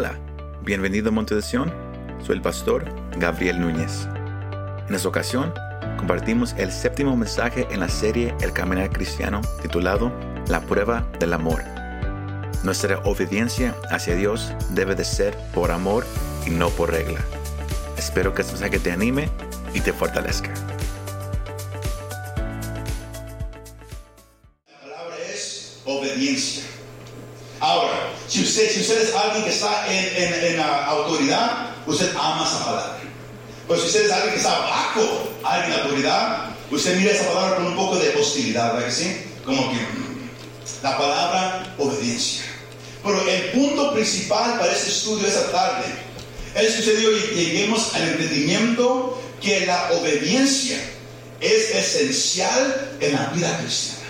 Hola, bienvenido a Monte de Sion. Soy el pastor Gabriel Núñez. En esta ocasión, compartimos el séptimo mensaje en la serie El Caminar Cristiano titulado La prueba del amor. Nuestra obediencia hacia Dios debe de ser por amor y no por regla. Espero que este mensaje te anime y te fortalezca. Si usted es alguien que está en, en- en la autoridad, usted ama esa palabra. Pero si usted es alguien que está bajo alguien en autoridad, usted mira esa palabra con un poco de hostilidad, ¿verdad que sí? Como que mm, la palabra obediencia. Pero el punto principal para este estudio esta tarde es que usted y yo lleguemos al entendimiento que la obediencia es esencial en la vida cristiana.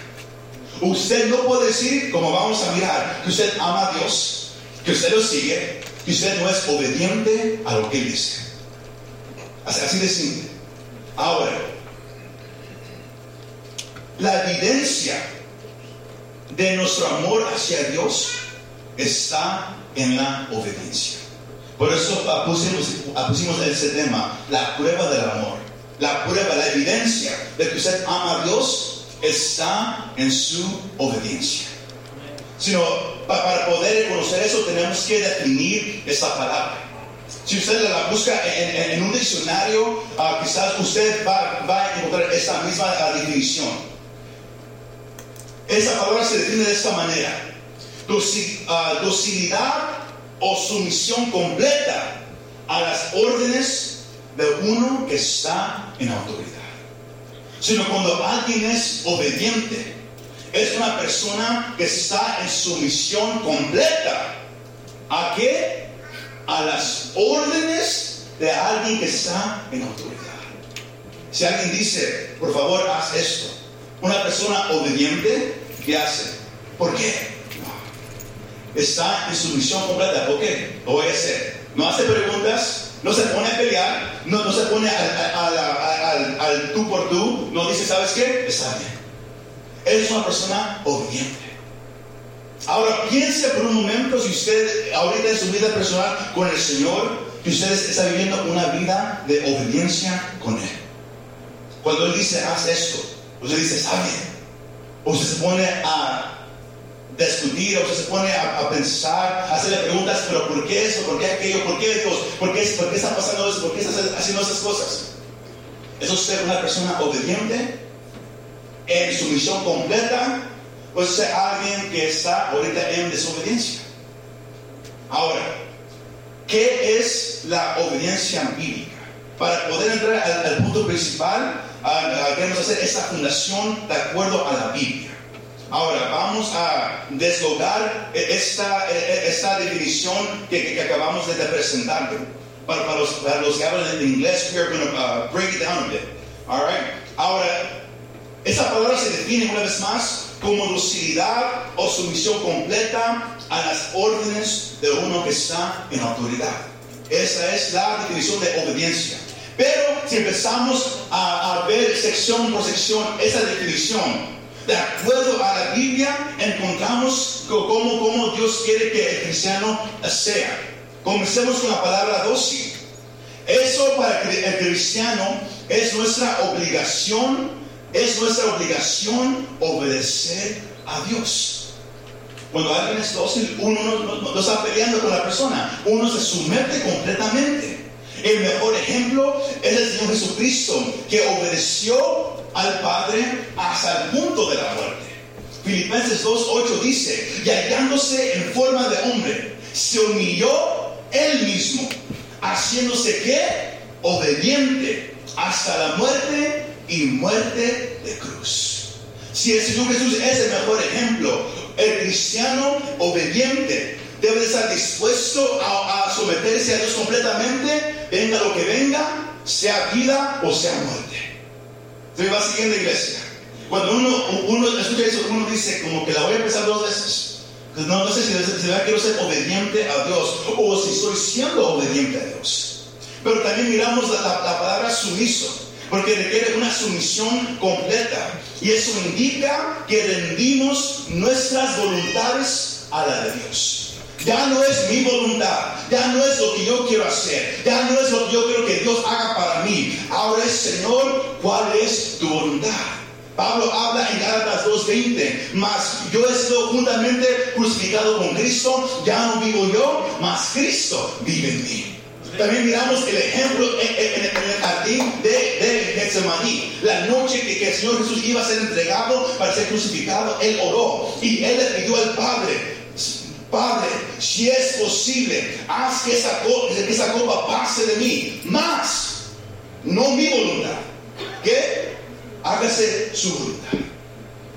Usted no puede decir, como vamos a mirar, que usted ama a Dios, que usted lo sigue, que usted no es obediente a lo que Él dice. Así, de simple. Ahora, la evidencia de nuestro amor hacia Dios está en la obediencia. Por eso pusimos, pusimos ese tema, la prueba del amor. La prueba, la evidencia de que usted ama a Dios está en su obediencia. Sino pa- para poder conocer eso tenemos que definir esta palabra. Si usted la busca en, un diccionario, ah, quizás usted va, a encontrar esta misma ah, definición. Esa palabra se define de esta manera. Ah, docilidad o sumisión completa a las órdenes de uno que está en autoridad. Sino cuando alguien es obediente, es una persona que está en sumisión completa. ¿A qué? A las órdenes de alguien que está en autoridad. Si alguien dice, por favor, haz esto. Una persona obediente, ¿qué hace? ¿Por qué? Está en sumisión completa. ¿Por qué? Lo voy a hacer. No hace preguntas, no se pone a pelear, no, no se pone al, al- al- al- tú por tú, no dice, ¿sabes qué? Está bien. Es una persona obediente. Ahora piense por un momento si usted ahorita en su vida personal con el Señor, usted está viviendo una vida de obediencia con Él. Cuando Él dice, haz esto, usted dice, está bien. Usted se pone a discutir, usted se pone a, a pensar, a hacerle preguntas, pero ¿por qué eso? ¿Por qué aquello? ¿Por qué Dios? ¿Por qué, por qué está pasando eso? ¿Por qué está haciendo esas cosas? Eso es ser una persona obediente en su misión completa, o es alguien que está ahorita en desobediencia. Ahora, ¿qué es la obediencia bíblica? Para poder entrar al, punto principal, ah, ah, queremos hacer esta fundación de acuerdo a la Biblia. Ahora, vamos a deslogar esta, eh, esta definición que, acabamos de presentar. Para, para los, para los que hablan en inglés, we are going to break it down a bit. All right? Ahora, esa palabra se define una vez más como docilidad o sumisión completa a las órdenes de uno que está en autoridad. Esa es la definición de obediencia. Pero si empezamos a, ver sección por sección esa definición, de acuerdo a la Biblia, encontramos co- cómo, cómo Dios quiere que el cristiano sea. Comencemos con la palabra dócil. Eso para el cristiano es nuestra obligación, es nuestra obligación obedecer a Dios. Cuando alguien es dócil, uno no, está peleando con la persona, uno se somete completamente. El mejor ejemplo es el Señor Jesucristo, que obedeció al Padre hasta el punto de la muerte. Filipenses 2.8 dice, y hallándose en forma de hombre, se humilló él mismo, haciéndose qué? Obediente hasta la muerte y muerte de cruz. Si el Señor Jesús es el mejor ejemplo, el cristiano obediente debe estar dispuesto a, someterse a Dios completamente, venga lo que venga, sea vida o sea muerte. Se me va siguiendo iglesia. Cuando uno, escucha eso, uno dice como que la voy a empezar dos veces. Pues No, sé si, quiero ser obediente a Dios o si estoy siendo obediente a Dios. Pero también miramos la palabra sumiso, porque requiere una sumisión completa. Y eso indica que rendimos nuestras voluntades a la de Dios. Ya no es mi voluntad, ya no es lo que yo quiero hacer, ya no es lo que yo quiero que Dios haga para mí. Ahora es, Señor, ¿cuál es tu voluntad? Pablo habla en Gálatas 2.20, mas yo sido juntamente crucificado con Cristo, ya no vivo yo, mas Cristo vive en mí. También miramos el ejemplo en, el jardín de, de Getsemaní. La noche que, el Señor Jesús iba a ser entregado para ser crucificado, Él oró y Él le pidió al Padre, Padre, si es posible, haz que esa, que esa copa pase de mí, más, no mi voluntad, que hágase su voluntad,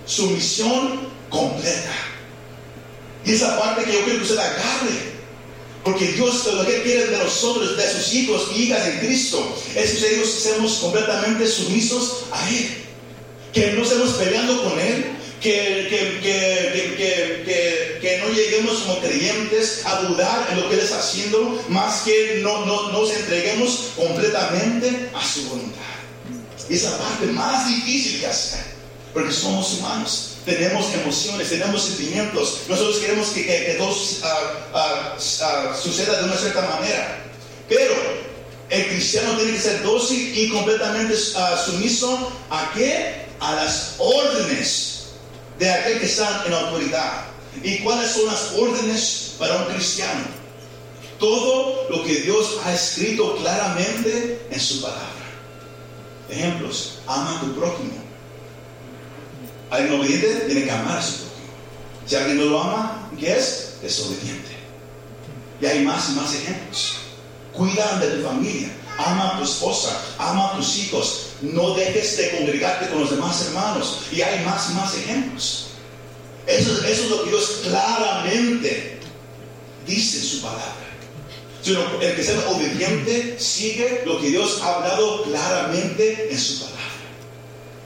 su misión completa. Y esa parte que yo quiero que usted agarre porque Dios lo que quiere de nosotros, de sus hijos y hijas en Cristo, es que nosotros seamos completamente sumisos a Él. Que no estemos peleando con Él, que, que, no lleguemos como creyentes a dudar en lo que Él está haciendo, más que no, no, nos entreguemos completamente a su voluntad. Esa parte más difícil que hacer, porque somos humanos tenemos emociones, tenemos sentimientos. Nosotros queremos que, que, todo ah, ah, ah, suceda de una cierta manera. Pero el cristiano tiene que ser dócil y completamente sumiso a qué? A las órdenes de aquel que está en autoridad. ¿Y cuáles son las órdenes para un cristiano? Todo lo que Dios ha escrito claramente en su palabra. Ejemplos, ama a tu prójimo Alguien obediente tiene que amar a su prójimo. Si alguien no lo ama, ¿qué es? Desobediente. Y hay más y más ejemplos. Cuida de tu familia. Ama a tu esposa. Ama a tus hijos. No dejes de congregarte con los demás hermanos. Y hay más y más ejemplos. Eso, eso es lo que Dios claramente dice en su palabra. el que sea obediente sigue lo que Dios ha hablado claramente en su palabra.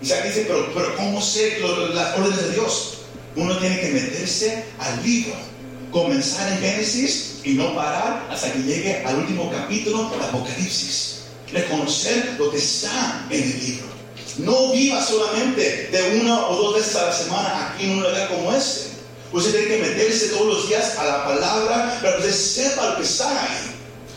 Isaac dice, pero, pero ¿cómo sé las órdenes de Dios? Uno tiene que meterse al libro, comenzar en Génesis y no parar hasta que llegue al último capítulo del Apocalipsis. Reconocer lo que está en el libro. No viva solamente de una o dos veces a la semana aquí en un lugar como este. Usted tiene que meterse todos los días a la palabra para que usted sepa lo que está ahí.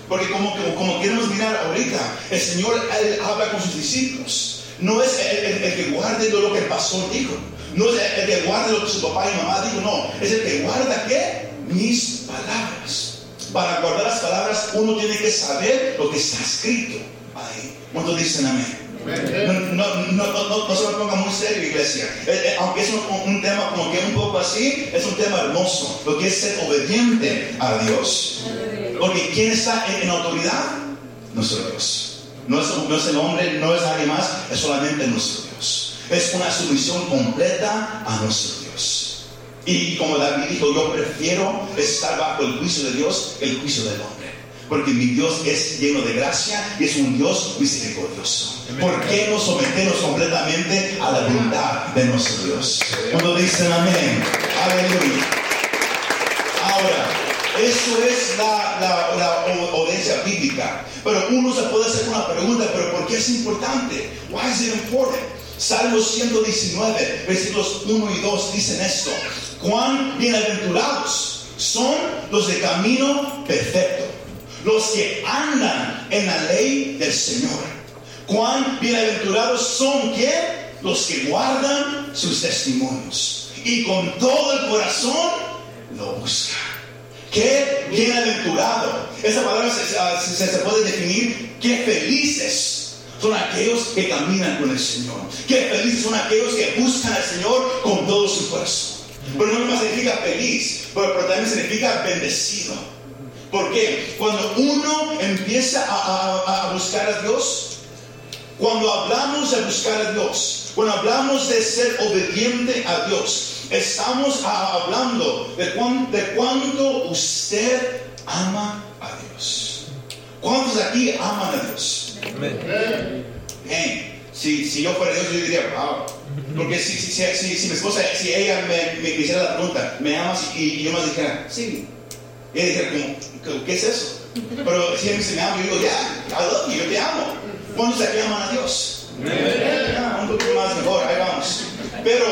Porque como, como, como queremos mirar ahorita, el Señor habla con sus discípulos. No es el, que guarde lo que el pastor dijo. No es el, que guarde lo que su papá y mamá dijo. No, es el que guarda qué? Mis palabras. Para guardar las palabras uno tiene que saber lo que está escrito ahí. ¿Cuántos dicen amén? No, no, no, no, se me ponga muy serio, iglesia. Eh, eh, aunque es un, tema como que un poco así, es un tema hermoso. Lo que es ser obediente a Dios. Porque ¿quién está en, en autoridad? Nuestro Dios. No es, el hombre, no es nadie más, es solamente nuestro Dios. Es una sumisión completa a nuestro Dios. Y como David dijo, yo prefiero estar bajo el juicio de Dios que el juicio del hombre. Porque mi Dios es lleno de gracia y es un Dios misericordioso. ¿Por qué no sometemos completamente a la voluntad de nuestro Dios? Cuando dicen amén, aleluya. Ahora, eso es la, la, obediencia bíblica. Pero uno se puede hacer una pregunta, pero ¿por qué es importante? Why is it important? Salmo 119, versículos 1 y 2 dicen esto. Cuán bienaventurados son los de camino perfecto, los que andan en la ley del Señor. Cuán bienaventurados son que los que guardan sus testimonios y con todo el corazón lo buscan. Qué bienaventurado. Esa palabra ah, se, se, puede definir. Qué felices son aquellos que caminan con el Señor. Qué felices son aquellos que buscan al Señor con todo su corazón. Pero no más significa feliz, pero, también significa bendecido. ¿Por qué? Cuando uno empieza a, a buscar a Dios, cuando hablamos de buscar a Dios, cuando hablamos de ser obediente a Dios, Estamos hablando de, de cuánto usted ama a Dios. ¿Cuántos de aquí aman a Dios? Amén. Si, si, yo fuera Dios, yo diría, wow. Porque si, si, si, si mi esposa, si ella me, me, hiciera la pregunta, ¿me amas? Y, yo más dijera, sí. Y ella dijera, ¿qué es eso? Pero si ella me ama, yo digo, ya, yeah, I love you, yo te amo. ¿Cuántos de aquí aman a Dios? Ah, un poquito más mejor, ahí vamos. Pero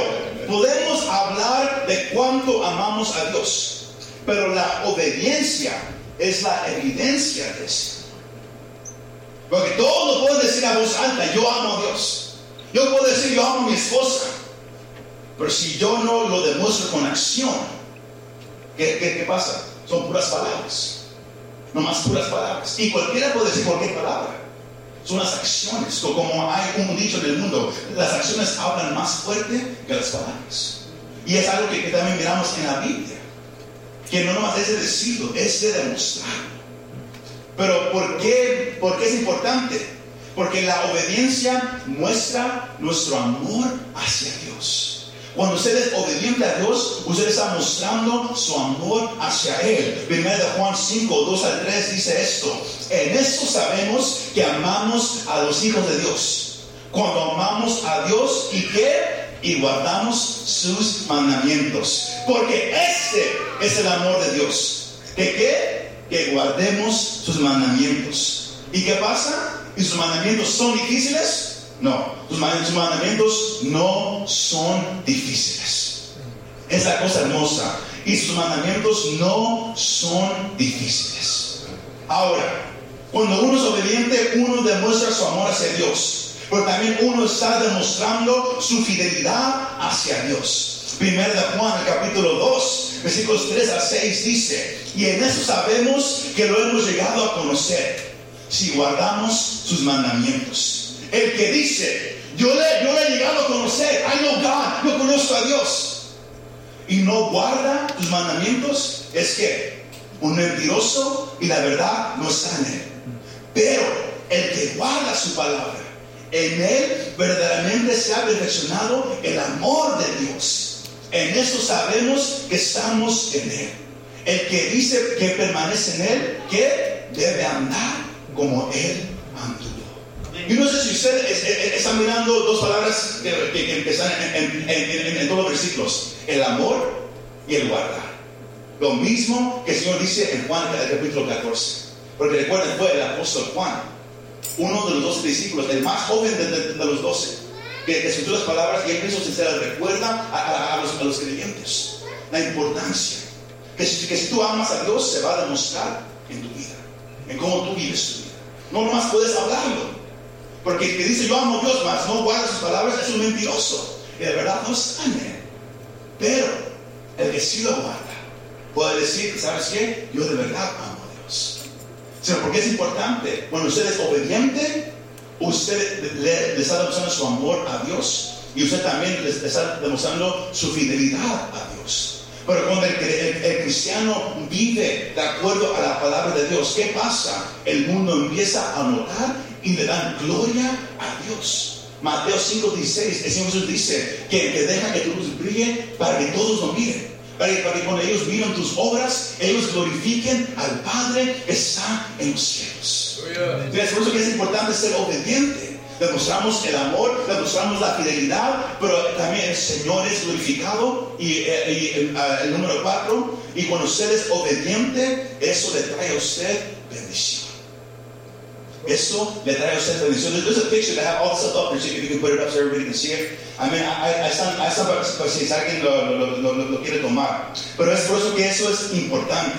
podemos hablar de cuánto amamos a Dios. Pero la obediencia es la evidencia de eso. Porque todos pueden decir a voz alta, yo amo a Dios. Yo puedo decir, yo amo a mi esposa. Pero si yo no lo demuestro con acción, ¿qué, pasa? Son puras palabras. No más puras palabras. Y cualquiera puede decir cualquier palabra. Son las acciones. Como hay un dicho en el mundo, las acciones hablan más fuerte que las palabras. Y es algo que, también miramos en la Biblia. Que no nomás es de decirlo, es de demostrarlo. Pero ¿por qué, ¿por qué es importante? Porque la obediencia muestra nuestro amor hacia Dios. Cuando usted es obediente a Dios, usted está mostrando su amor hacia Él. Primero de Juan 5, 2 al 3 dice esto. En esto sabemos que amamos a los hijos de Dios. Cuando amamos a Dios y que y guardamos sus mandamientos. Porque este es el amor de Dios. ¿Que qué? Que guardemos sus mandamientos. ¿Y qué pasa? ¿Y sus mandamientos son difíciles? No, sus mandamientos no son difíciles. Es la cosa hermosa. Y sus mandamientos no son difíciles. Ahora, cuando uno es obediente, uno demuestra su amor hacia Dios. Pero también uno está demostrando su fidelidad hacia Dios. Primero de Juan, el capítulo 2, versículos 3 a 6 dice, y en eso sabemos que lo hemos llegado a conocer, si guardamos sus mandamientos. El que dice, yo le, yo le he llegado a conocer, I know God, yo conozco a Dios, y no guarda sus mandamientos, es que un mentiroso y la verdad no está en él. Pero el que guarda su palabra, en él verdaderamente se ha perfeccionado el amor de Dios. En eso sabemos que estamos en él. El que dice que permanece en él, que debe andar como él anduvo. Y no sé si usted está mirando dos palabras que, que, están en, todos los versículos: el amor y el guardar. Lo mismo que el Señor dice en Juan capítulo 14. Porque recuerden, fue el apóstol Juan, uno de los doce discípulos, el más joven de, los doce, que escuchó las palabras y él mismo se recuerda a, los, a, los, creyentes. La importancia. Que si, que si tú amas a Dios, se va a demostrar en tu vida, en cómo tú vives tu vida. No nomás puedes hablarlo, porque el que dice yo amo a Dios, más no guarda sus palabras, es un mentiroso. Y de verdad no en él. Pero el que sí lo guarda puede decir, ¿sabes qué? Yo de verdad amo a Dios. Sino porque es importante, cuando usted es obediente, usted le, está demostrando su amor a Dios y usted también le está demostrando su fidelidad a Dios. Pero cuando el, el, cristiano vive de acuerdo a la palabra de Dios, ¿qué pasa? El mundo empieza a notar y le dan gloria a Dios. Mateo 5:16, el Señor Jesús dice que, que deja que tu luz brille para que todos lo miren. Para que, para que, cuando ellos miren tus obras, ellos glorifiquen al Padre que está en los cielos. Entonces, por eso que es importante ser obediente. Demostramos el amor, demostramos la fidelidad, pero también el Señor es glorificado. Y, eh, el, ah, el número cuatro, y cuando usted es obediente, eso le trae a usted bendición. Eso le trae a usted bendición. There's a picture that have all stuff up there, if you can put it up so everybody can see it. I mean, están para, para si alguien lo, lo, lo, lo, quiere tomar. Pero es por eso que eso es importante.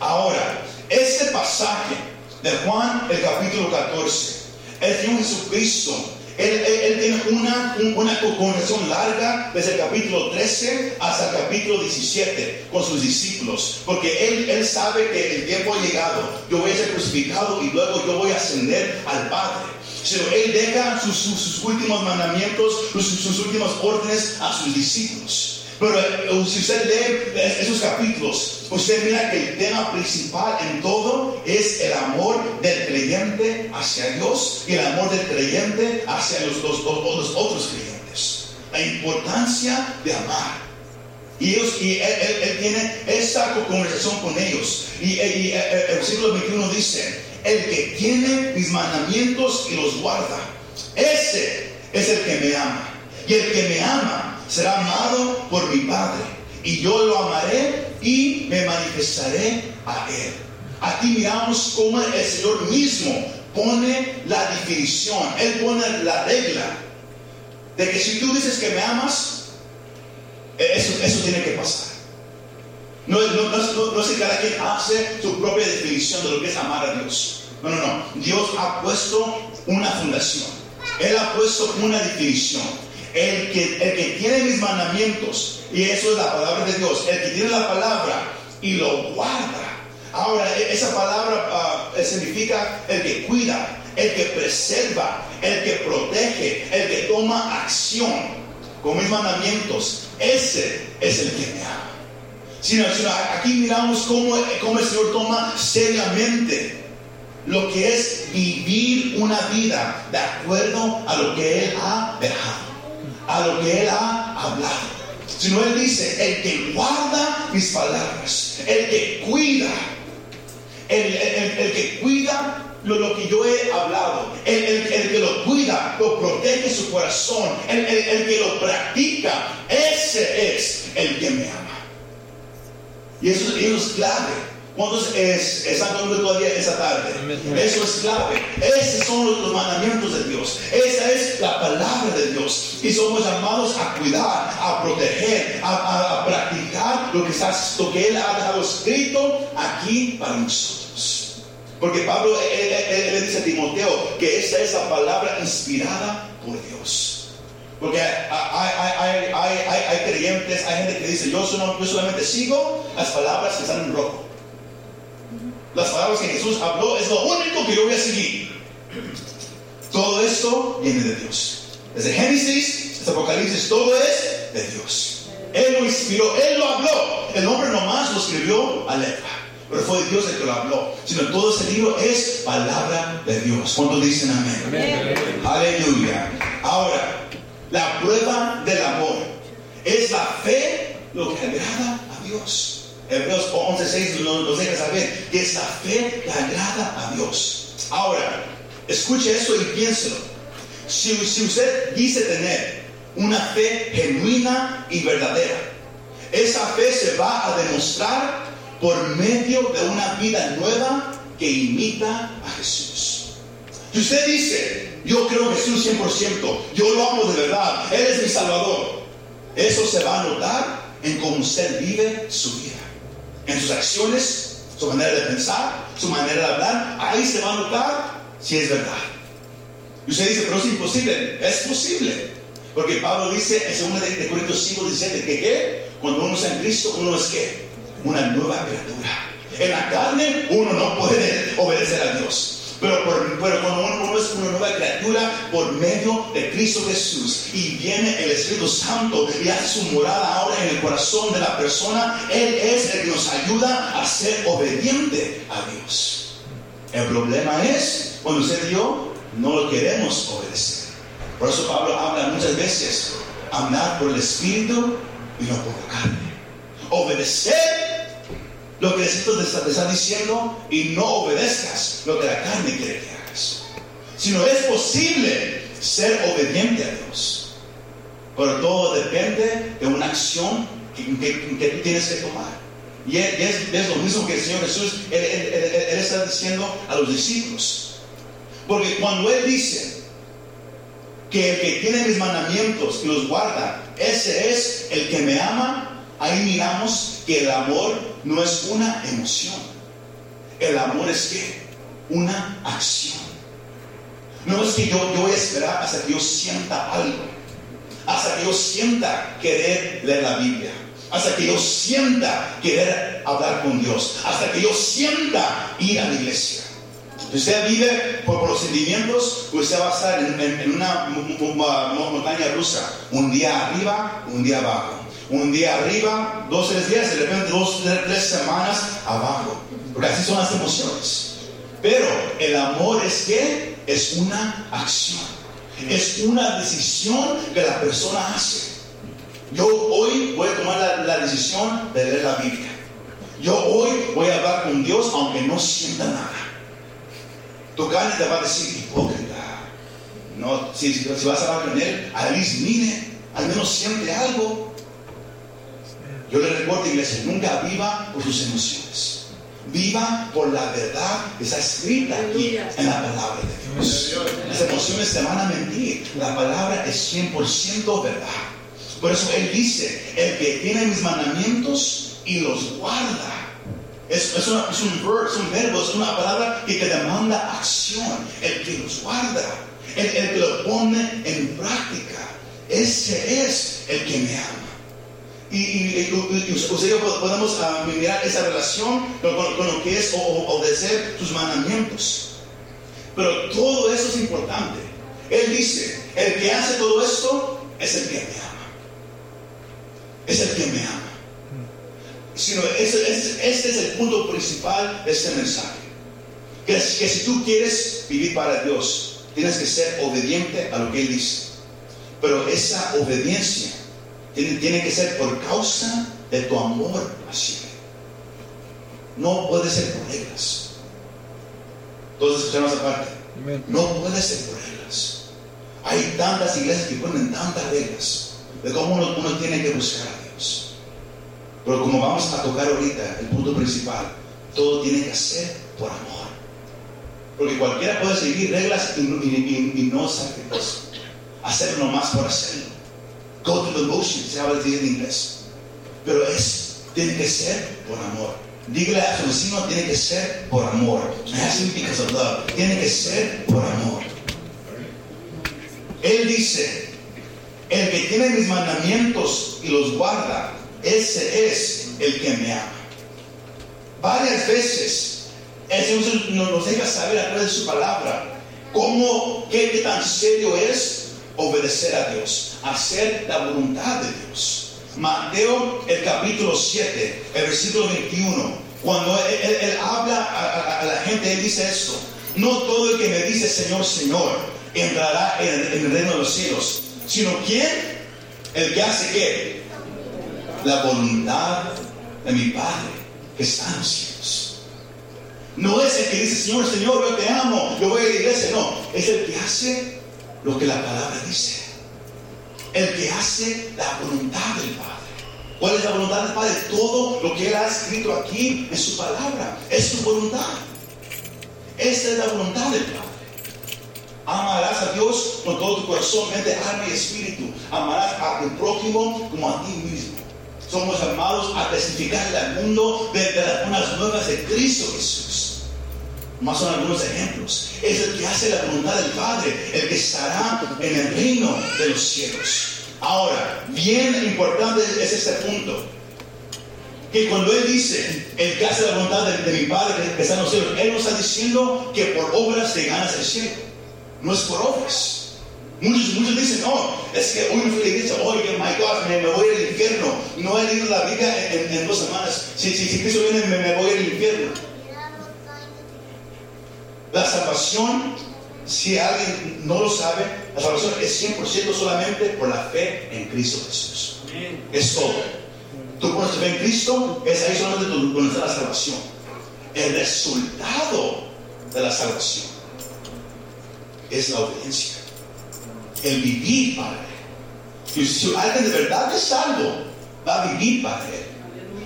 Ahora, este pasaje de Juan, el capítulo 14, el Señor Jesucristo él, tiene una, una conversación larga desde el capítulo 13 hasta el capítulo 17 con sus discípulos, porque él, él sabe que el tiempo ha llegado, yo voy a ser crucificado y luego yo voy a ascender al Padre. Pero él deja sus, sus, últimos mandamientos, sus, sus últimas órdenes a sus discípulos. Pero eh, si usted lee esos capítulos, usted mira que el tema principal en todo es el amor del creyente hacia Dios y el amor del creyente hacia los, otros creyentes. La importancia de amar. Y, ellos, él, tiene esta conversación con ellos. Y, y, el versículo 21 dice, el que tiene mis mandamientos y los guarda, ese es el que me ama. Y el que me ama será amado por mi Padre, y yo lo amaré y me manifestaré a Él. Aquí miramos cómo el Señor mismo pone la definición, Él pone la regla de que si tú dices que me amas, eso, eso tiene que pasar. No, no, no, no es que cada quien hace su propia definición de lo que es amar a Dios. No, no, no. Dios ha puesto una fundación. Él ha puesto una definición. El que, el que tiene mis mandamientos, y eso es la palabra de Dios, el que tiene la palabra y lo guarda. Ahora, e, esa palabra ah, significa el que cuida, el que preserva, el que protege, el que toma acción con mis mandamientos. Ese es el que me ama. Sino, aquí miramos cómo, cómo el Señor toma seriamente lo que es vivir una vida de acuerdo a lo que Él ha dejado, a lo que Él ha hablado. Sino Él dice, el que guarda mis palabras, el que cuida, el, que cuida lo, que yo he hablado, el, que lo cuida, lo protege su corazón, el, que lo practica, ese es el que me ama. Y eso, eso es clave. ¿Cuántos es, están conmigo todavía esa tarde? Eso es clave. Esos son los, mandamientos de Dios. Esa es la palabra de Dios. Y somos llamados a cuidar, a proteger, a, practicar lo que, está, lo que Él ha dejado escrito aquí para nosotros. Porque Pablo le dice a Timoteo que esta es la palabra inspirada por Dios. Porque hay, hay, creyentes, hay gente que dice, yo, yo solamente sigo las palabras que están en rojo las palabras que Jesús habló es lo único que yo voy a seguir. Todo esto viene de Dios. Desde Génesis hasta Apocalipsis, todo es de Dios. Él lo inspiró, Él lo habló. El hombre nomás lo escribió a letra. Pero fue Dios el que lo habló. Sino todo ese libro es palabra de Dios. ¿Cuántos dicen amén? amén? Aleluya. Ahora, la prueba del amor es la fe lo que agrada a Dios. Hebreos 11.6 nos, deja saber que esa fe le agrada a Dios. Ahora, escuche eso y piénselo. Si, si usted dice tener una fe genuina y verdadera, esa fe se va a demostrar por medio de una vida nueva que imita a Jesús. Si usted dice, yo creo en Jesús 100%, yo lo amo de verdad, Él es mi Salvador, eso se va a notar en cómo usted vive su vida en sus acciones, su manera de pensar, su manera de hablar, ahí se va a notar si es verdad. Y usted dice, pero es imposible. Es posible. Porque Pablo dice en 2 de Corintios 5, 17, que ¿qué? cuando uno está en Cristo, uno es qué? Una nueva criatura. En la carne uno no puede obedecer a Dios. Pero, cuando uno, es una nueva criatura por medio de Cristo Jesús y viene el Espíritu Santo y hace su morada ahora en el corazón de la persona, Él es el que nos ayuda a ser obediente a Dios. El problema es cuando usted y yo no lo queremos obedecer. Por eso Pablo habla muchas veces, andar por el Espíritu y no por la carne. Obedecer lo que Espíritu te está, diciendo y no obedezcas lo que la carne quiere que hagas. Sino es posible ser obediente a Dios. Pero todo depende de una acción que, tú tienes que tomar. Y es, lo mismo que el Señor Jesús, está diciendo a los discípulos. Porque cuando Él dice que el que tiene mis mandamientos y los guarda, ese es el que me ama, ahí miramos que el amor no es una emoción. El amor es que una acción. No es que yo, yo voy a esperar hasta que yo sienta algo. Hasta que yo sienta querer leer la Biblia. Hasta que yo sienta querer hablar con Dios. Hasta que yo sienta ir a la iglesia. Usted vive por, los sentimientos, usted va a estar en una montaña rusa. Un día arriba, un día abajo un día arriba, dos, tres días, de repente dos, tres semanas abajo. Porque así son las emociones. Pero el amor es que es una acción. Es una decisión que la persona hace. Yo hoy voy a tomar la, decisión de leer la Biblia. Yo hoy voy a hablar con Dios aunque no sienta nada. Tu carne te va a decir hipócrita. No, si, vas a hablar con Él, a mire, al menos siente algo. Yo le recuerdo, iglesia, nunca viva por sus emociones. Viva por la verdad que está escrita aquí en la palabra de Dios. Las emociones te van a mentir. La palabra es 100% verdad. Por eso Él dice, el que tiene mis mandamientos y los guarda. Es, es, una- es un verbo, es un verbo, es una palabra que te demanda acción. El que los guarda, el, el que lo pone en práctica. Ese es el que me ama. Y, y- y- y usted y yo podemos ah, mirar esa relación con, lo que es o- obedecer sus mandamientos. Pero todo eso es importante. Él dice, el que hace todo esto es el que me ama. Es el que me ama. Sino ese, ese- este es el punto principal de este mensaje. Que, que si tú quieres vivir para Dios, tienes que ser obediente a lo que Él dice. Pero esa obediencia tiene, que ser por causa de tu amor Él. No puede ser por reglas. Todos escuchamos esa parte. Amén. No puede ser por reglas. Hay tantas iglesias que ponen tantas reglas de cómo uno, uno tiene que buscar a Dios. Pero como vamos a tocar ahorita, el punto principal, todo tiene que ser por amor. Porque cualquiera puede seguir reglas y, no- y- y- y no sacrificio. Hacerlo nomás por hacerlo. Go to the motion, se habla así en inglés. Pero es, tiene que ser por amor. Dígale a su vecino, tiene que ser por amor. Because of. Tiene que ser por amor. Él dice, el que tiene mis mandamientos y los guarda, ese es el que me ama. Varias veces Señor nos deja saber a través de su palabra cómo, qué tan serio es obedecer a Dios, hacer la voluntad de Dios. Mateo, el capítulo 7, el versículo 21, cuando él, habla a, la gente, él dice esto, no todo el que me dice Señor, Señor, entrará en, en el reino de los cielos, sino quién, el que hace qué, la voluntad de mi Padre que está en los cielos. No es el que dice, Señor, Señor, yo te amo, yo voy a la iglesia. No, es el que hace lo que la palabra dice. El que hace la voluntad del Padre. ¿Cuál es la voluntad del Padre? Todo lo que Él ha escrito aquí en su palabra. Es su voluntad. Esta es la voluntad del Padre. Amarás a Dios con todo tu corazón, mente, alma y espíritu. Amarás a tu prójimo como a ti mismo. Somos llamados a testificarle al mundo de, de las buenas nuevas de Cristo Jesús. Más son algunos ejemplos. Es el que hace la voluntad del Padre, el que estará en el reino de los cielos. Ahora, bien importante es este punto. Que cuando Él dice, el que hace la voluntad de, de mi Padre que está en los cielos, Él no está diciendo que por obras te ganas el cielo. No es por obras. Muchos, muchos dicen, no, es que hoy no fui a la iglesia, oye, my God, me, me voy al infierno. No he leído la Biblia en, en- en dos semanas. Si, si, si Cristo viene, me, me voy al infierno. La salvación, si alguien no lo sabe, la salvación es 100% solamente por la fe en Cristo Jesús. Es todo. Tú pones tu fe en Cristo, es ahí solamente donde está la salvación. El resultado de la salvación es la obediencia. El vivir para Él. Y si alguien de verdad es salvo, va a vivir para Él.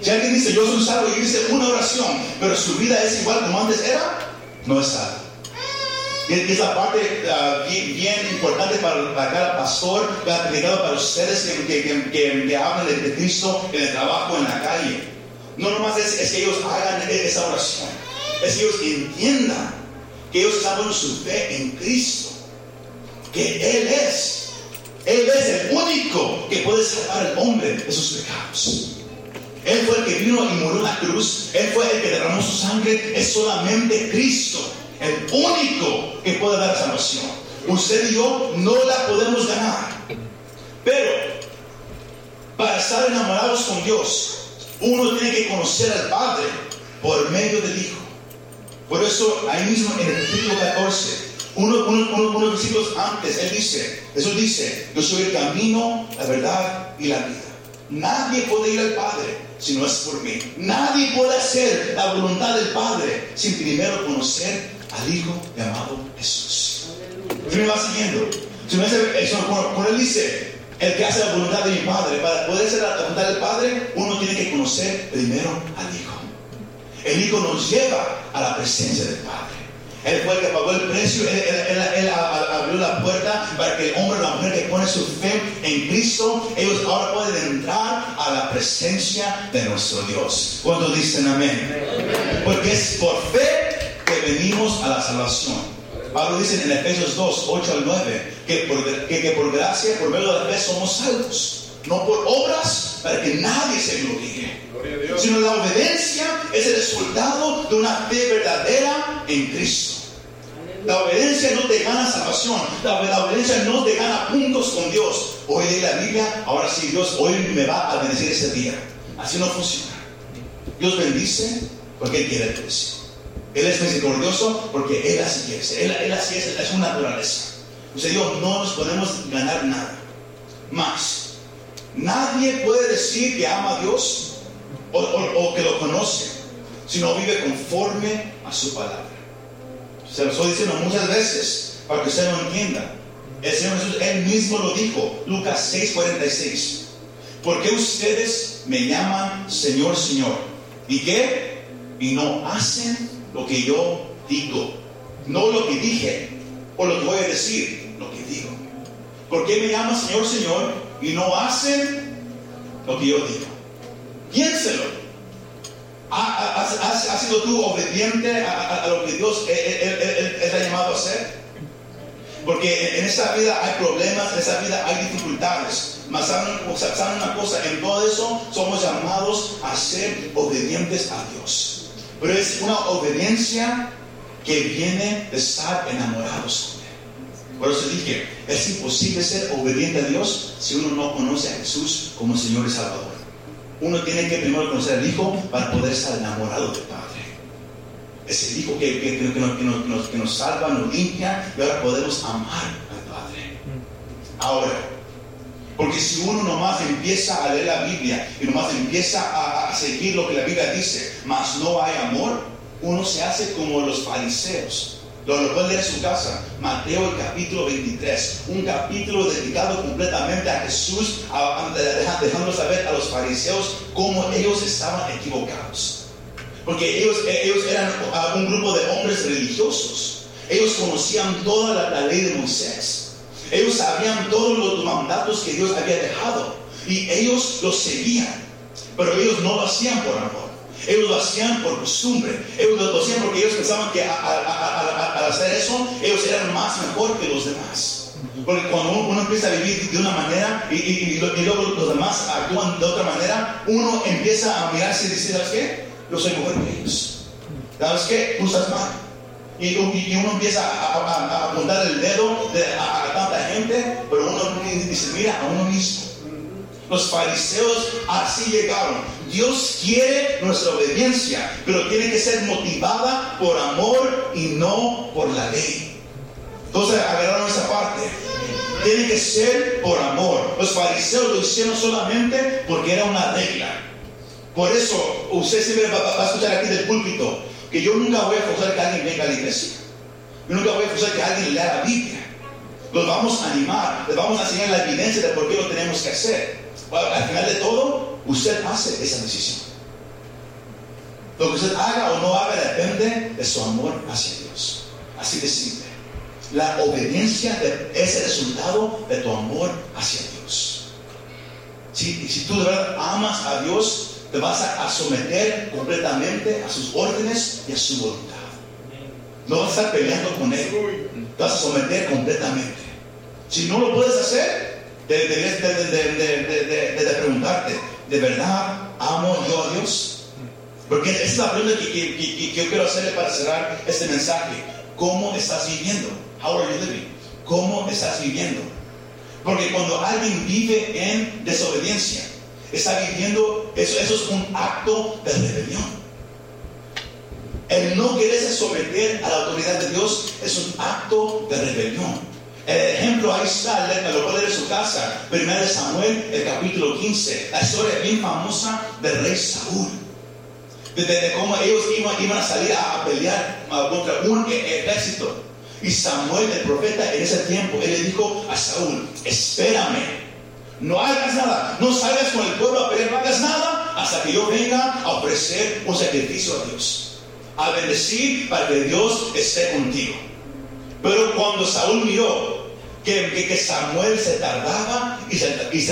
Si alguien dice, yo soy salvo y dice una oración, pero su vida es igual como antes era, no es salvo. Y es la parte ah, bien, importante para, cada pastor, aplicado para ustedes que, que, que, que- hablan de, Cristo en el trabajo, en la calle. No nomás es, es que ellos hagan e- esa oración, es que ellos entiendan que ellos poniendo su fe en Cristo, que Él es, Él es el único que puede salvar al hombre de sus pecados. Él fue el que vino y murió en la cruz. Él fue el que derramó su sangre. Es solamente Cristo, el único que puede dar salvación. Usted y yo no la podemos ganar. Pero para estar enamorados con Dios, uno tiene que conocer al Padre por medio del Hijo. Por eso, ahí mismo en el versículo 14, uno, uno- uno- unos versículos antes, Él dice, Jesús dice, yo soy el camino, la verdad y la vida. Nadie puede ir al Padre si no es por mí. Nadie puede hacer la voluntad del Padre sin primero conocer al Hijo llamado Jesús. ¿Sí me va siguiendo? Si eso, cuando, cuando Él dice, el que hace la voluntad de mi Padre, para poder hacer la voluntad del Padre, uno tiene que conocer primero al Hijo. El Hijo nos lleva a la presencia del Padre. Él fue el que pagó el precio, él, abrió la puerta para que el hombre o la mujer que pone su fe en Cristo, ellos ahora pueden entrar a la presencia de nuestro Dios. Cuando dicen amén? Porque es por fe que venimos a la salvación. Pablo dice en Efesios 2, 8 al 9, que por, que, que por gracia, por medio de la fe somos salvos. No por obras para que nadie se gloríe. Sino la obediencia es el resultado de una fe verdadera en Cristo. La obediencia no te gana salvación. La, obediencia no te gana puntos con Dios. Hoy leí la Biblia, ahora sí, Dios hoy me va a bendecir ese día. Así no funciona. Dios bendice porque Él quiere bendecir. Él es misericordioso porque Él así es. Él, así es, es su naturaleza. O sea, Dios no nos podemos ganar nada. Más. Nadie puede decir que ama a Dios o, que lo conoce, sino vive conforme a su palabra. Se lo estoy diciendo muchas veces para que usted lo entienda. El Señor Jesús, Él mismo lo dijo, Lucas 6:46. ¿Por qué ustedes me llaman Señor, Señor? ¿Y qué? Y no hacen lo que yo digo. No lo que dije o lo que voy a decir, lo que digo. ¿Por qué me llaman Señor, Señor? Y no hacen lo que yo digo. Piénselo. ¿Has, sido tú obediente a, lo que Dios te ha llamado a hacer? Porque en esta vida hay problemas, en esta vida hay dificultades. Mas saben, una cosa, en todo eso somos llamados a ser obedientes a Dios. Pero es una obediencia que viene de estar enamorados Por eso dije, es imposible ser obediente a Dios si uno no conoce a Jesús como Señor y Salvador uno tiene que primero conocer al Hijo para poder estar enamorado del Padre. Es el Hijo que, que, nos, salva, nos limpia y ahora podemos amar al Padre. Ahora, porque si uno nomás empieza a leer la Biblia y nomás empieza a, a seguir lo que la Biblia dice, mas no hay amor, uno se hace como los fariseos lo, pueden leer en su casa. Mateo el capítulo 23. Un capítulo dedicado completamente a Jesús, dejando saber a los fariseos cómo ellos estaban equivocados. Porque ellos, ellos eran un grupo de hombres religiosos. Ellos conocían toda la, ley de Moisés. Ellos sabían todos los mandatos que Dios había dejado. Y ellos los seguían. Pero ellos no lo hacían por amor. Ellos lo hacían por costumbre. Ellos lo hacían porque ellos pensaban que al hacer eso, ellos eran más mejor que los demás. Porque cuando uno empieza a vivir de una manera y, luego los demás actúan de otra manera, uno empieza a mirarse y decir, ¿sabes qué? Yo soy mejor que ellos. ¿Sabes qué? Tú estás mal. Y, uno empieza a, apuntar el dedo a, tanta gente, pero uno dice, mira, a uno mismo. Los fariseos así llegaron. Dios quiere nuestra obediencia, pero tiene que ser motivada por amor y no por la ley. Entonces agarraron esa parte. Tiene que ser por amor. Los fariseos lo hicieron solamente porque era una regla. Por eso usted siempre va, a escuchar aquí del púlpito que yo nunca voy a forzar que alguien venga a la iglesia. Yo nunca voy a forzar que alguien lea la Biblia. Los vamos a animar, les vamos a enseñar la evidencia de por qué lo tenemos que hacer. Al final de todo, usted hace esa decisión. Lo que usted haga o no haga depende de su amor hacia Dios. Así de simple. La obediencia es el resultado de tu amor hacia Dios. Si, tú de verdad amas a Dios, te vas a, someter completamente a sus órdenes y a su voluntad. No vas a estar peleando con Él. Te vas a someter completamente. Si no lo puedes hacer, deberías de preguntarte, ¿de verdad amo yo a Dios? Porque esa es la pregunta que, yo quiero hacerle para cerrar este mensaje. ¿Cómo estás viviendo? How are you living? ¿Cómo estás viviendo? Porque cuando alguien vive en desobediencia, está viviendo, eso, eso es un acto de rebelión. El no quererse someter a la autoridad de Dios es un acto de rebelión. El ejemplo ahí está, me lo puede leer en su casa. Primero Samuel, el capítulo 15. La historia bien famosa del rey Saúl. De, cómo ellos iban, a salir a, pelear contra un ejército. Y Samuel, el profeta, en ese tiempo, él le dijo a Saúl, espérame. No hagas nada, no salgas con el pueblo a pelear, no hagas nada hasta que yo venga a ofrecer un sacrificio a Dios. a bendecir para que Dios esté contigo. Pero cuando Saúl miró que, que, Samuel se tardaba y se,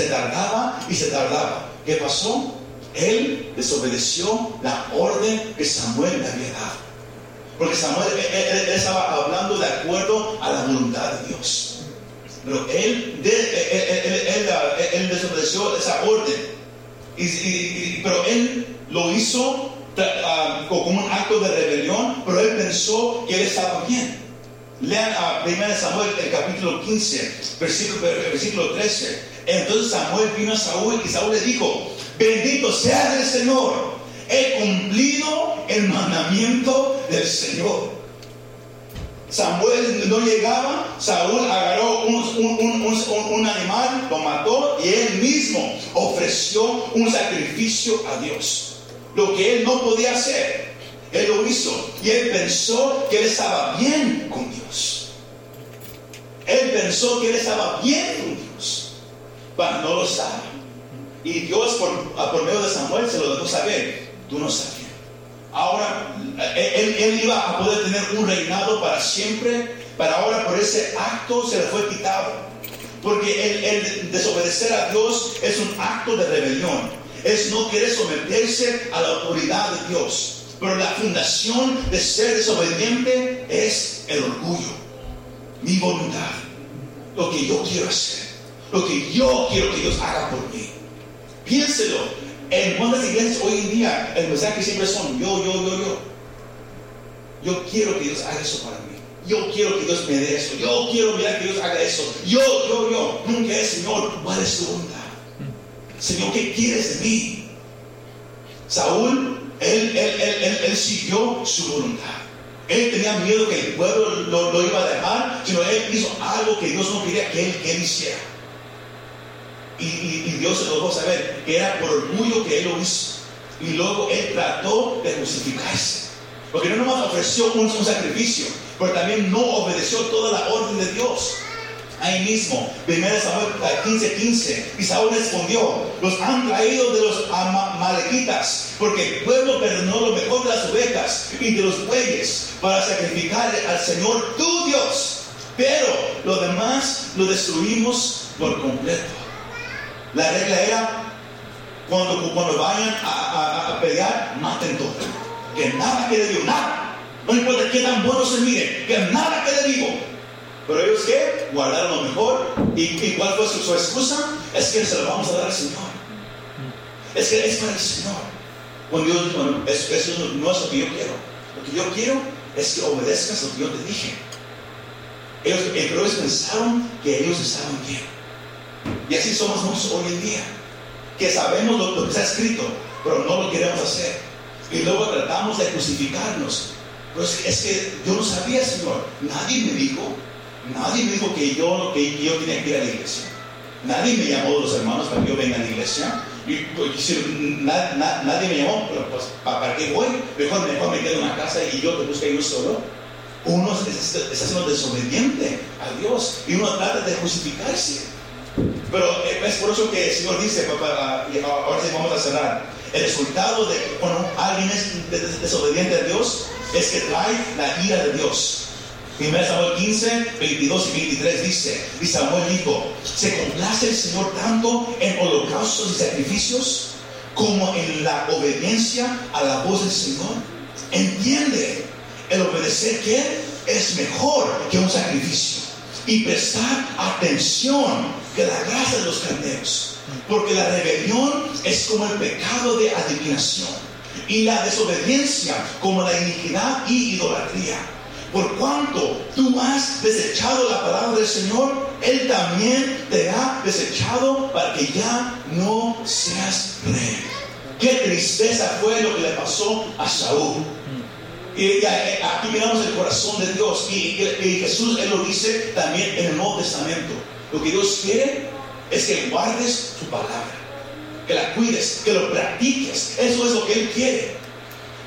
tardaba y se tardaba, ¿qué pasó? Él desobedeció la orden que Samuel le había dado. Porque Samuel estaba hablando de acuerdo a la voluntad de Dios. Pero él, él, desobedeció esa orden. Y, pero él lo hizo ah, como un acto de rebelión, pero él pensó que él estaba bien. Lean a 1 Samuel el capítulo 15, versículo, versículo 13. Entonces Samuel vino a Saúl y Saúl le dijo, bendito sea el Señor he cumplido el mandamiento del Señor. Samuel no llegaba, Saúl agarró un, animal, lo mató y él mismo ofreció un sacrificio a Dios. Lo que él no podía hacer, él lo hizo y él pensó que él estaba bien con Dios. Él pensó que él estaba bien con Dios, pero no lo estaba. Y Dios por, por medio de Samuel se lo dejó saber tú no sabías. Ahora, él, él, iba a poder tener un reinado para siempre, pero ahora por ese acto se le fue quitado. Porque el, el desobedecer a Dios es un acto de rebelión. Es no querer someterse a la autoridad de Dios. Pero la fundación de ser desobediente es el orgullo, mi voluntad, lo que yo quiero hacer, lo que yo quiero que Dios haga por mí. Piénselo, en cuántas iglesias hoy en día el mensaje siempre son yo, yo, yo, yo. Yo quiero que Dios haga eso para mí. Yo quiero que Dios me dé eso. Yo quiero mirar que Dios haga eso. Yo, yo, yo. Nunca es, Señor, ¿cuál es tu voluntad? Señor, ¿qué quieres de mí? Saúl, él, él, él, él, siguió su voluntad. Él tenía miedo que el pueblo lo, lo, iba a dejar, sino él hizo algo que Dios no quería que él, que él hiciera. Y, Dios se lo dejó saber que era por orgullo que él lo hizo. Y luego él trató de justificarse. Porque no nomás ofreció un, sacrificio, pero también no obedeció toda la orden de Dios. Ahí mismo, 1 Samuel 15, 15, y Saúl respondió, los han traído de los malequitas, porque el pueblo perdonó lo mejor de las ovejas y de los bueyes para sacrificar al Señor tu Dios. Pero lo demás lo destruimos por completo. La regla era, cuando, cuando vayan a, pelear, maten todo. Que nada quede vivo, nada. No importa qué tan bueno se miren, que nada quede vivo. Pero ellos que guardaron lo mejor. ¿Y, cuál fue su, excusa? Es que se lo vamos a dar al Señor. Es que es para el Señor. Cuando Dios, bueno, eso, no es lo que yo quiero. Lo que yo quiero es que obedezcas lo que yo te dije. Ellos, eh, ellos pensaron que ellos estaban bien. Y así somos muchos hoy en día, que sabemos lo, que está escrito, pero no lo queremos hacer. Y luego tratamos de crucificarnos. Pues es que yo no sabía, Señor. Nadie me dijo, nadie me dijo que yo, que yo tenía que ir a la iglesia. Nadie me llamó de los hermanos para que yo venga a la iglesia. Nadie me llamó, pero pues, ¿para qué voy? Mejor, mejor me quedo en la casa y yo te busco yo solo. Uno está siendo desobediente a Dios y uno trata de justificarse. Pero eh, es por eso que el Señor dice, papá, ahora sí vamos a cerrar. El resultado de cuando alguien es desobediente a Dios es que trae la ira de Dios. 1 Samuel 15, 22 y 23 dice, y Samuel dijo, ¿se complace el Señor tanto en holocaustos y sacrificios como en la obediencia a la voz del Señor? Entiende, el obedecer que es mejor que un sacrificio y prestar atención que la gracia de los carneros. Porque la rebelión es como el pecado de adivinación y la desobediencia como la iniquidad y idolatría. Por cuanto tú has desechado la palabra del Señor, Él también te ha desechado para que ya no seas rey. Qué tristeza fue lo que le pasó a Saúl. Y aquí miramos el corazón de Dios y, Jesús, Él lo dice también en el Nuevo Testamento. Lo que Dios quiere es que guardes su palabra, que la cuides, que lo practiques. Eso es lo que Él quiere.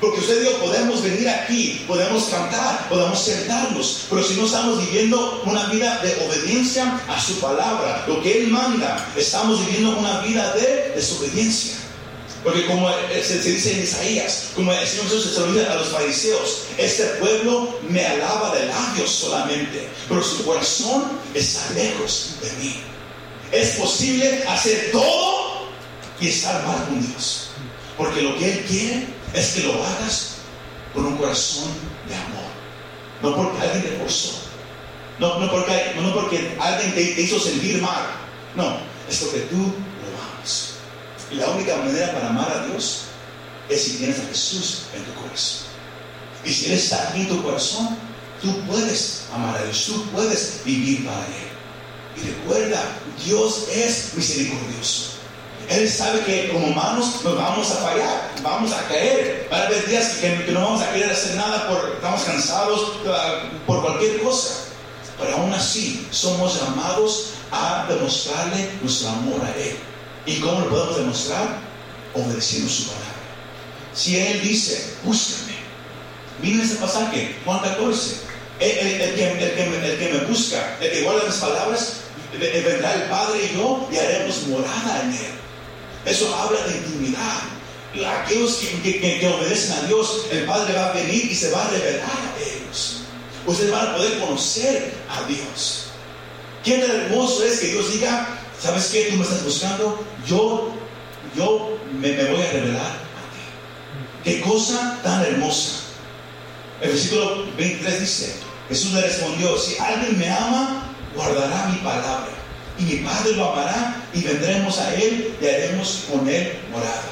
Porque usted yo podemos venir aquí, podemos cantar, podemos sentarnos, pero si no estamos viviendo una vida de obediencia a su palabra, lo que Él manda, estamos viviendo una vida de desobediencia. Porque como se, dice en Isaías, como el Señor Jesús se dice a los fariseos, este pueblo me alaba de labios solamente, pero su corazón está lejos de mí. Es posible hacer todo y estar mal con Dios. Porque lo que Él quiere es que lo hagas con un corazón de amor. No porque alguien te forzó. No, no, porque, alguien te, hizo sentir mal. No, es porque tú lo amas. Y la única manera para amar a Dios es si tienes a Jesús en tu corazón. Y si Él está aquí en tu corazón, tú puedes amar a Dios, tú puedes vivir para Él. Y recuerda, Dios es misericordioso. Él sabe que como humanos nos vamos a fallar, vamos a caer. Va a haber días que, no vamos a querer hacer nada porque estamos cansados ah, por cualquier cosa. Pero aún así somos llamados a demostrarle nuestro amor a Él. ¿Y cómo lo podemos demostrar? Obedeciendo su palabra. Si Él dice, búscame. Miren ese pasaje, Juan 14. El, que, el, que, me busca, el que guarda mis palabras, vendrá el Padre y yo y haremos morada en Él. Eso habla de intimidad. Aquellos que, que, obedecen a Dios, el Padre va a venir y se va a revelar a ellos. Ustedes van a poder conocer a Dios. Qué hermoso es que Dios diga, ¿sabes qué? Tú me estás buscando, yo, yo me, me voy a revelar a ti. Qué cosa tan hermosa. El versículo 23 dice, Jesús le respondió, si alguien me ama, guardará mi palabra y mi Padre lo amará y vendremos a Él y haremos con Él morada.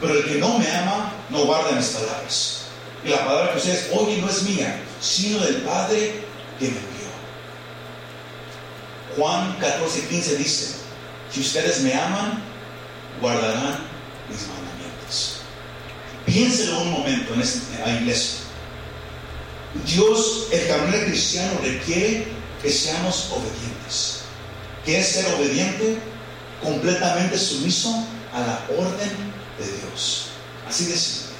Pero el que no me ama no guarda mis palabras. Y la palabra que ustedes oyen no es mía, sino del Padre que me envió. Juan 14, 15 dice, si ustedes me aman, guardarán mis mandamientos. Piénselo un momento en esta iglesia. Dios, el camino cristiano requiere que seamos obedientes que es ser obediente, completamente sumiso a la orden de Dios. Así de simple.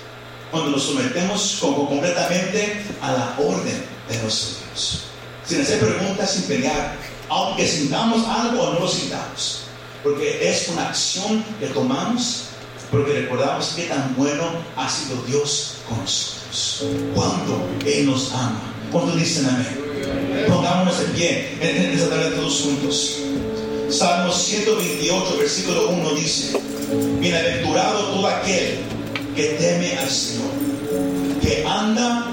Cuando nos sometemos como completamente a la orden de nuestro Dios. Sin hacer preguntas, sin pelear, aunque sintamos algo o no lo sintamos. Porque es una acción que tomamos porque recordamos qué tan bueno ha sido Dios con nosotros. Cuando Él nos ama. Cuando dicen amén. Pongámonos en pie en, esta tarde todos juntos. Salmo 128, versículo 1 dice, Bienaventurado todo aquel que teme al Señor, que anda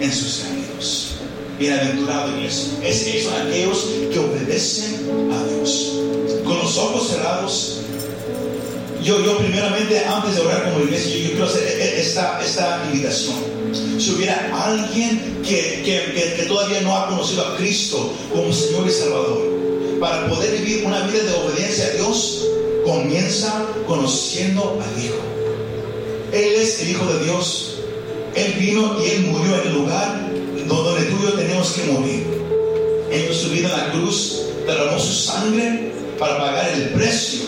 en sus caminos. Bienaventurado iglesia. Es, aquellos que obedecen a Dios. Con los ojos cerrados, yo, yo primeramente, antes de orar como iglesia, yo, quiero hacer e, e, esta, esta invitación. Si hubiera alguien que, que, que, todavía no ha conocido a Cristo como Señor y Salvador, para poder vivir una vida de obediencia a Dios, comienza conociendo al Hijo. Él es el Hijo de Dios. Él vino y Él murió en el lugar donde tú y yo tenemos que morir. Él su vida en la cruz, derramó su sangre para pagar el precio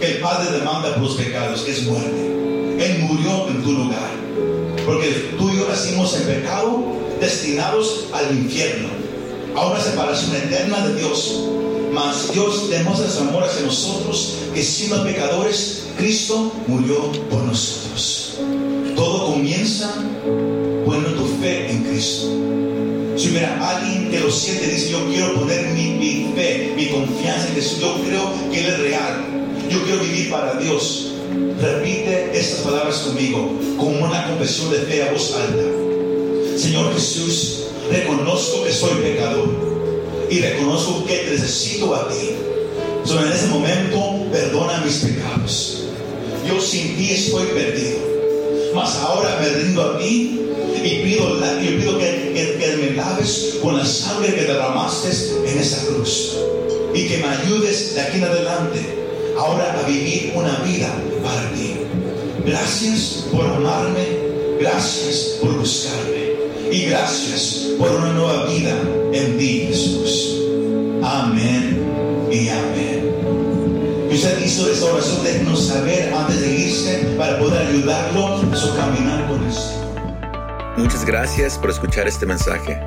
que el Padre demanda por los pecados, que es muerte. Él murió en tu lugar. Porque tú y yo nacimos en pecado, destinados al infierno, a una separación eterna de Dios. Mas Dios demuestra su amor hacia nosotros, que siendo pecadores, Cristo murió por nosotros. Todo comienza poniendo tu fe en Cristo. Si hubiera alguien que lo siente, dice, yo quiero poner mi, mi fe, mi confianza en Jesús, yo creo que Él es real, yo quiero vivir para Dios. Repite estas palabras conmigo, como una confesión de fe a voz alta. Señor Jesús, reconozco que soy pecador y reconozco que necesito a ti. Solo en ese momento perdona mis pecados. Yo sin ti estoy perdido. Mas ahora me rindo a ti y pido, que, que, me laves con la sangre que derramaste en esa cruz. Y que me ayudes de aquí en adelante ahora a vivir una vida para ti. Gracias por amarme. Gracias por buscarme. Y gracias por una nueva vida en ti, Jesús. Amén y amén. Y usted hizo esta oración, déjenos saber antes de irse para poder ayudarlo a su caminar con esto. Muchas gracias por escuchar este mensaje.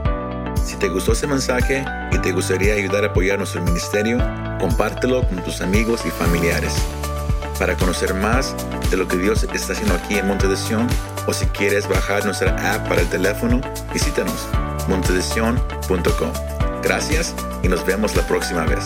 Si te gustó este mensaje y te gustaría ayudar a apoyar nuestro ministerio, compártelo con tus amigos y familiares. Para conocer más de lo que Dios está haciendo aquí en Monte de Sion, o si quieres bajar nuestra app para el teléfono, visítanos montedesion.com. Gracias y nos vemos la próxima vez.